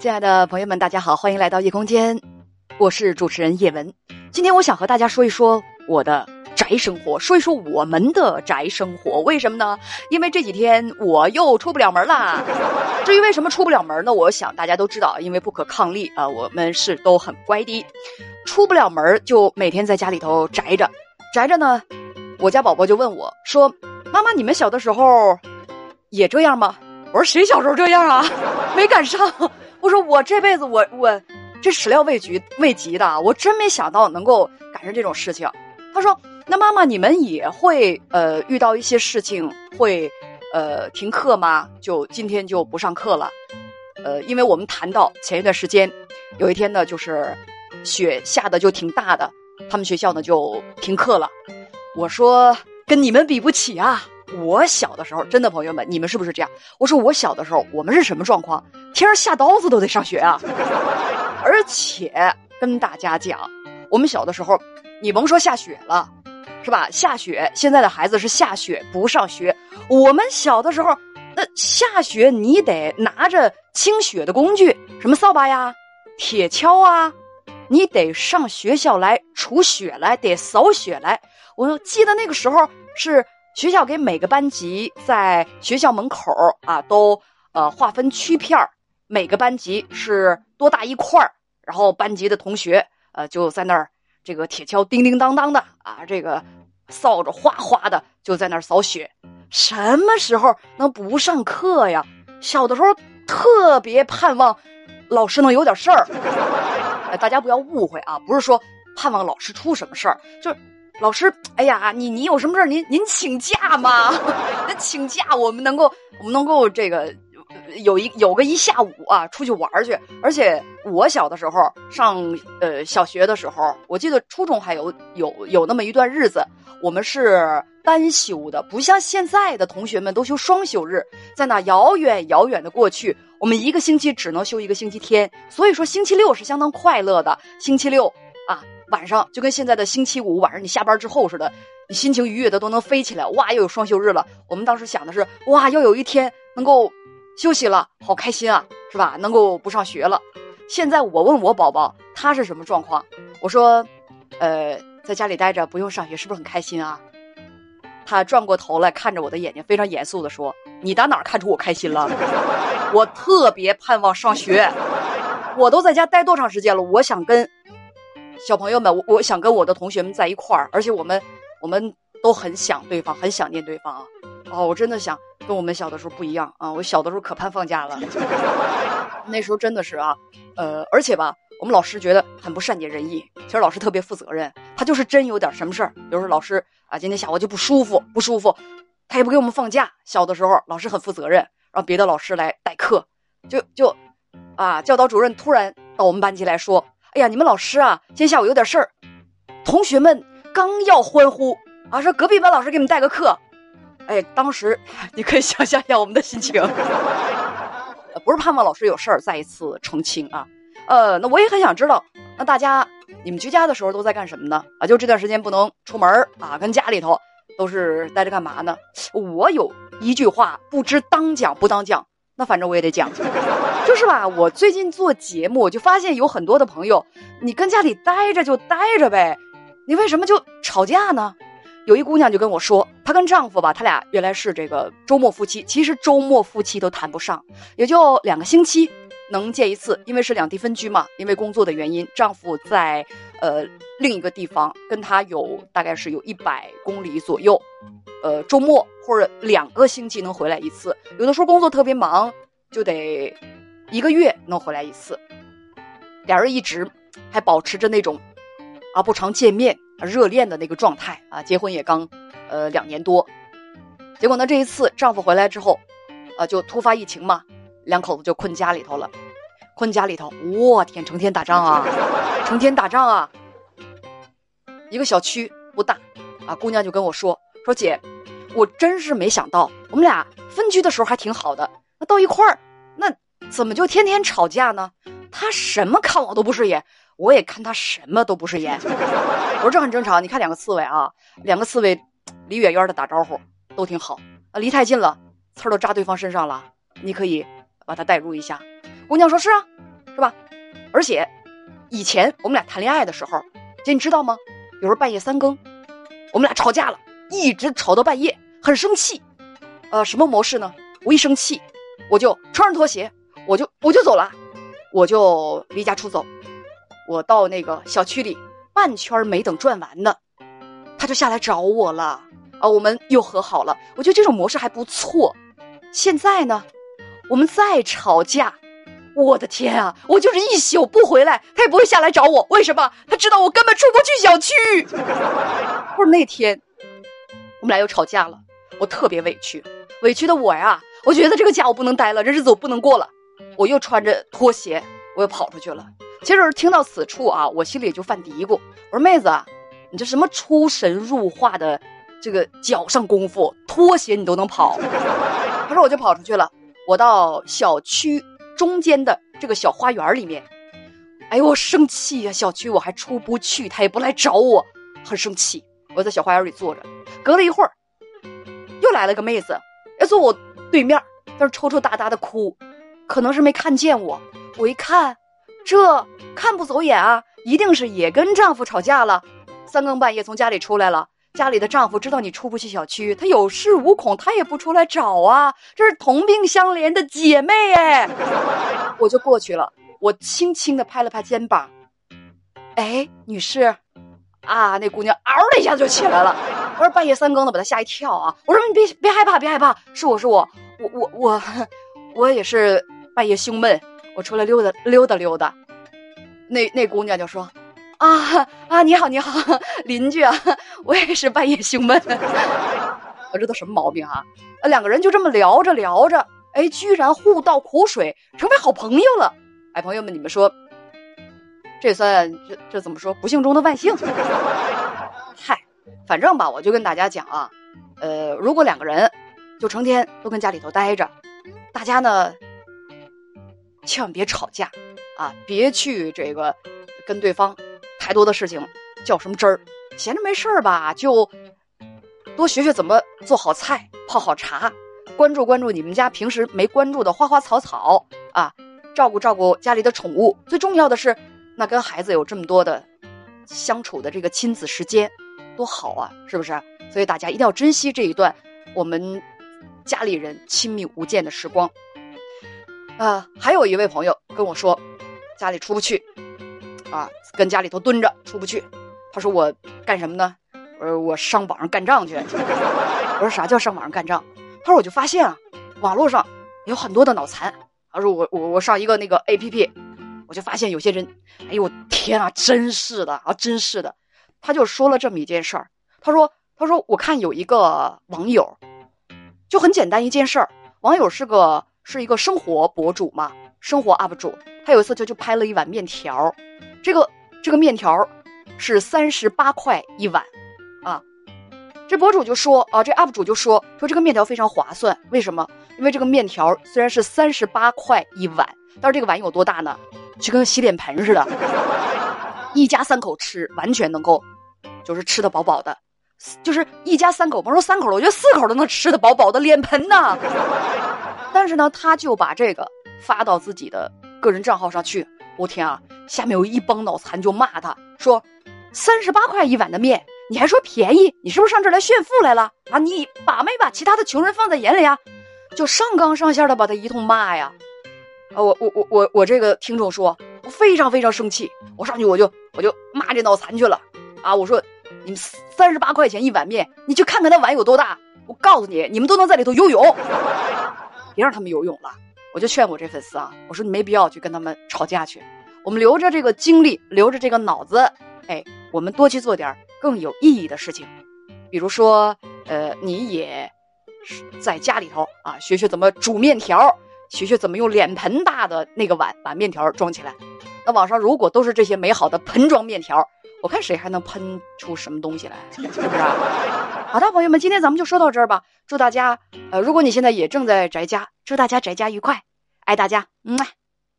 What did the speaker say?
亲爱的朋友们，大家好，欢迎来到夜空间，我是主持人叶文。今天我想和大家说一说我的宅生活，说一说我们的宅生活。为什么呢？因为这几天我又出不了门啦。至于为什么出不了门呢？我想大家都知道，因为不可抗力啊，我们是都很乖的，出不了门就每天在家里头宅着，宅着呢。我家宝宝就问我说：“妈妈，你们小的时候也这样吗？”我说：“谁小时候这样啊？没赶上。”我说我这辈子我我这始料未及未及的，我真没想到能够赶上这种事情。他说：“那妈妈你们也会呃遇到一些事情会呃停课吗？就今天就不上课了。呃，因为我们谈到前一段时间有一天呢，就是雪下的就挺大的，他们学校呢就停课了。我说跟你们比不起啊。”我小的时候，真的朋友们，你们是不是这样？我说我小的时候，我们是什么状况？天上下刀子都得上学啊！而且跟大家讲，我们小的时候，你甭说下雪了，是吧？下雪，现在的孩子是下雪不上学。我们小的时候，那下雪你得拿着清雪的工具，什么扫把呀、铁锹啊，你得上学校来除雪来，得扫雪来。我记得那个时候是。学校给每个班级在学校门口啊，都呃划分区片每个班级是多大一块，然后班级的同学呃就在那儿，这个铁锹叮叮当当的啊，这个扫帚哗哗的就在那儿扫雪。什么时候能不上课呀？小的时候特别盼望老师能有点事儿。大家不要误会啊，不是说盼望老师出什么事儿，就是。老师，哎呀，你你有什么事儿？您您请假吗？那请假，我们能够我们能够这个有一有个一下午啊，出去玩去。而且我小的时候上呃小学的时候，我记得初中还有有有那么一段日子，我们是单休的，不像现在的同学们都休双休日。在那遥远遥远的过去，我们一个星期只能休一个星期天，所以说星期六是相当快乐的。星期六。晚上就跟现在的星期五晚上你下班之后似的，你心情愉悦的都能飞起来。哇，又有双休日了。我们当时想的是，哇，要有一天能够休息了，好开心啊，是吧？能够不上学了。现在我问我宝宝他是什么状况，我说，呃，在家里待着不用上学，是不是很开心啊？他转过头来看着我的眼睛，非常严肃的说：“你打哪儿看出我开心了？我特别盼望上学。我都在家待多长时间了？我想跟。”小朋友们，我我想跟我的同学们在一块儿，而且我们我们都很想对方，很想念对方啊！哦，我真的想跟我们小的时候不一样啊！我小的时候可盼放假了，那时候真的是啊，呃，而且吧，我们老师觉得很不善解人意。其实老师特别负责任，他就是真有点什么事儿，比如说老师啊，今天下午就不舒服，不舒服，他也不给我们放假。小的时候，老师很负责任，让别的老师来代课，就就啊，教导主任突然到我们班级来说。哎呀，你们老师啊，今天下午有点事儿，同学们刚要欢呼啊，说隔壁班老师给你们带个课，哎，当时你可以想象一下我们的心情，不是盼望老师有事儿再一次澄清啊，呃，那我也很想知道，那大家你们居家的时候都在干什么呢？啊，就这段时间不能出门啊，跟家里头都是待着干嘛呢？我有一句话不知当讲不当讲。那反正我也得讲，就是吧。我最近做节目，我就发现有很多的朋友，你跟家里待着就待着呗，你为什么就吵架呢？有一姑娘就跟我说，她跟丈夫吧，他俩原来是这个周末夫妻，其实周末夫妻都谈不上，也就两个星期能见一次，因为是两地分居嘛，因为工作的原因，丈夫在呃另一个地方，跟她有大概是有一百公里左右。呃，周末或者两个星期能回来一次，有的时候工作特别忙，就得一个月能回来一次。俩人一直还保持着那种啊不常见面、热恋的那个状态啊，结婚也刚呃两年多。结果呢，这一次丈夫回来之后，啊，就突发疫情嘛，两口子就困家里头了。困家里头，我天，成天打仗啊，成天打仗啊。一个小区不大啊，姑娘就跟我说。说姐，我真是没想到，我们俩分居的时候还挺好的，那到一块儿，那怎么就天天吵架呢？他什么看我都不顺眼，我也看他什么都不顺眼。我说这很正常，你看两个刺猬啊，两个刺猬离远远的打招呼都挺好啊，离太近了，刺儿都扎对方身上了。你可以把他代入一下。姑娘说是啊，是吧？而且以前我们俩谈恋爱的时候，姐你知道吗？有时候半夜三更，我们俩吵架了，一直吵到半夜，很生气。呃，什么模式呢？我一生气，我就穿上拖鞋，我就我就走了，我就离家出走。我到那个小区里半圈没等转完呢，他就下来找我了啊，我们又和好了。我觉得这种模式还不错。现在呢，我们再吵架，我的天啊，我就是一宿不回来，他也不会下来找我。为什么？他知道我根本出不去小区。不是那天，我们俩又吵架了，我特别委屈，委屈的我呀，我觉得这个家我不能待了，这日子我不能过了，我又穿着拖鞋，我又跑出去了。其实听到此处啊，我心里就犯嘀咕，我说妹子，你这什么出神入化的这个脚上功夫，拖鞋你都能跑？他说我就跑出去了，我到小区中间的这个小花园里面，哎呦我生气呀，小区我还出不去，他也不来找我，很生气。我在小花园里坐着，隔了一会儿，又来了个妹子，要坐我对面，但是抽抽搭搭的哭，可能是没看见我，我一看。这看不走眼啊，一定是也跟丈夫吵架了，三更半夜从家里出来了。家里的丈夫知道你出不去小区，他有恃无恐，他也不出来找啊。这是同病相怜的姐妹哎，我就过去了，我轻轻的拍了拍肩膀，哎，女士，啊，那姑娘嗷的一下子就起来了。我说半夜三更的，把他吓一跳啊。我说你别别害怕，别害怕，是我是我，我我我，我也是半夜胸闷。我出来溜达溜达溜达，那那姑娘就说：“啊啊，你好你好，邻居啊，我也是半夜胸闷。我这都什么毛病啊？两个人就这么聊着聊着，哎，居然互道苦水，成为好朋友了。哎，朋友们，你们说，这算这这怎么说？不幸中的万幸。嗨，反正吧，我就跟大家讲啊，呃，如果两个人就成天都跟家里头待着，大家呢。”千万别吵架，啊，别去这个跟对方太多的事情较什么真儿。闲着没事儿吧，就多学学怎么做好菜、泡好茶，关注关注你们家平时没关注的花花草草啊，照顾照顾家里的宠物。最重要的是，那跟孩子有这么多的相处的这个亲子时间，多好啊，是不是？所以大家一定要珍惜这一段我们家里人亲密无间的时光。啊，还有一位朋友跟我说，家里出不去，啊，跟家里头蹲着出不去。他说我干什么呢？我说我上网上干仗去。我说啥叫上网上干仗？他说我就发现啊，网络上有很多的脑残。他说我我我上一个那个 A P P，我就发现有些人，哎呦我天啊，真是的啊，真是的。他就说了这么一件事儿。他说他说我看有一个网友，就很简单一件事儿，网友是个。是一个生活博主嘛，生活 UP 主。他有一次就就拍了一碗面条，这个这个面条是三十八块一碗，啊，这博主就说啊，这 UP 主就说说这个面条非常划算，为什么？因为这个面条虽然是三十八块一碗，但是这个碗有多大呢？就跟洗脸盆似的，一家三口吃完全能够，就是吃的饱饱的，就是一家三口，甭说三口了，我觉得四口都能吃的饱饱的脸盆呐。但是呢，他就把这个发到自己的个人账号上去。我天啊，下面有一帮脑残就骂他说：“三十八块一碗的面，你还说便宜？你是不是上这来炫富来了啊？你把没把其他的穷人放在眼里啊？”就上纲上线的把他一通骂呀。啊，我我我我我这个听众说，非常非常生气，我上去我就我就骂这脑残去了。啊，我说你们三十八块钱一碗面，你去看看那碗有多大。我告诉你，你们都能在里头游泳。别让他们游泳了，我就劝我这粉丝啊，我说你没必要去跟他们吵架去，我们留着这个精力，留着这个脑子，哎，我们多去做点更有意义的事情，比如说，呃，你也在家里头啊，学学怎么煮面条，学学怎么用脸盆大的那个碗把面条装起来。网上如果都是这些美好的盆装面条，我看谁还能喷出什么东西来，是不是？好的，朋友们，今天咱们就说到这儿吧。祝大家，呃，如果你现在也正在宅家，祝大家宅家愉快，爱大家，嗯。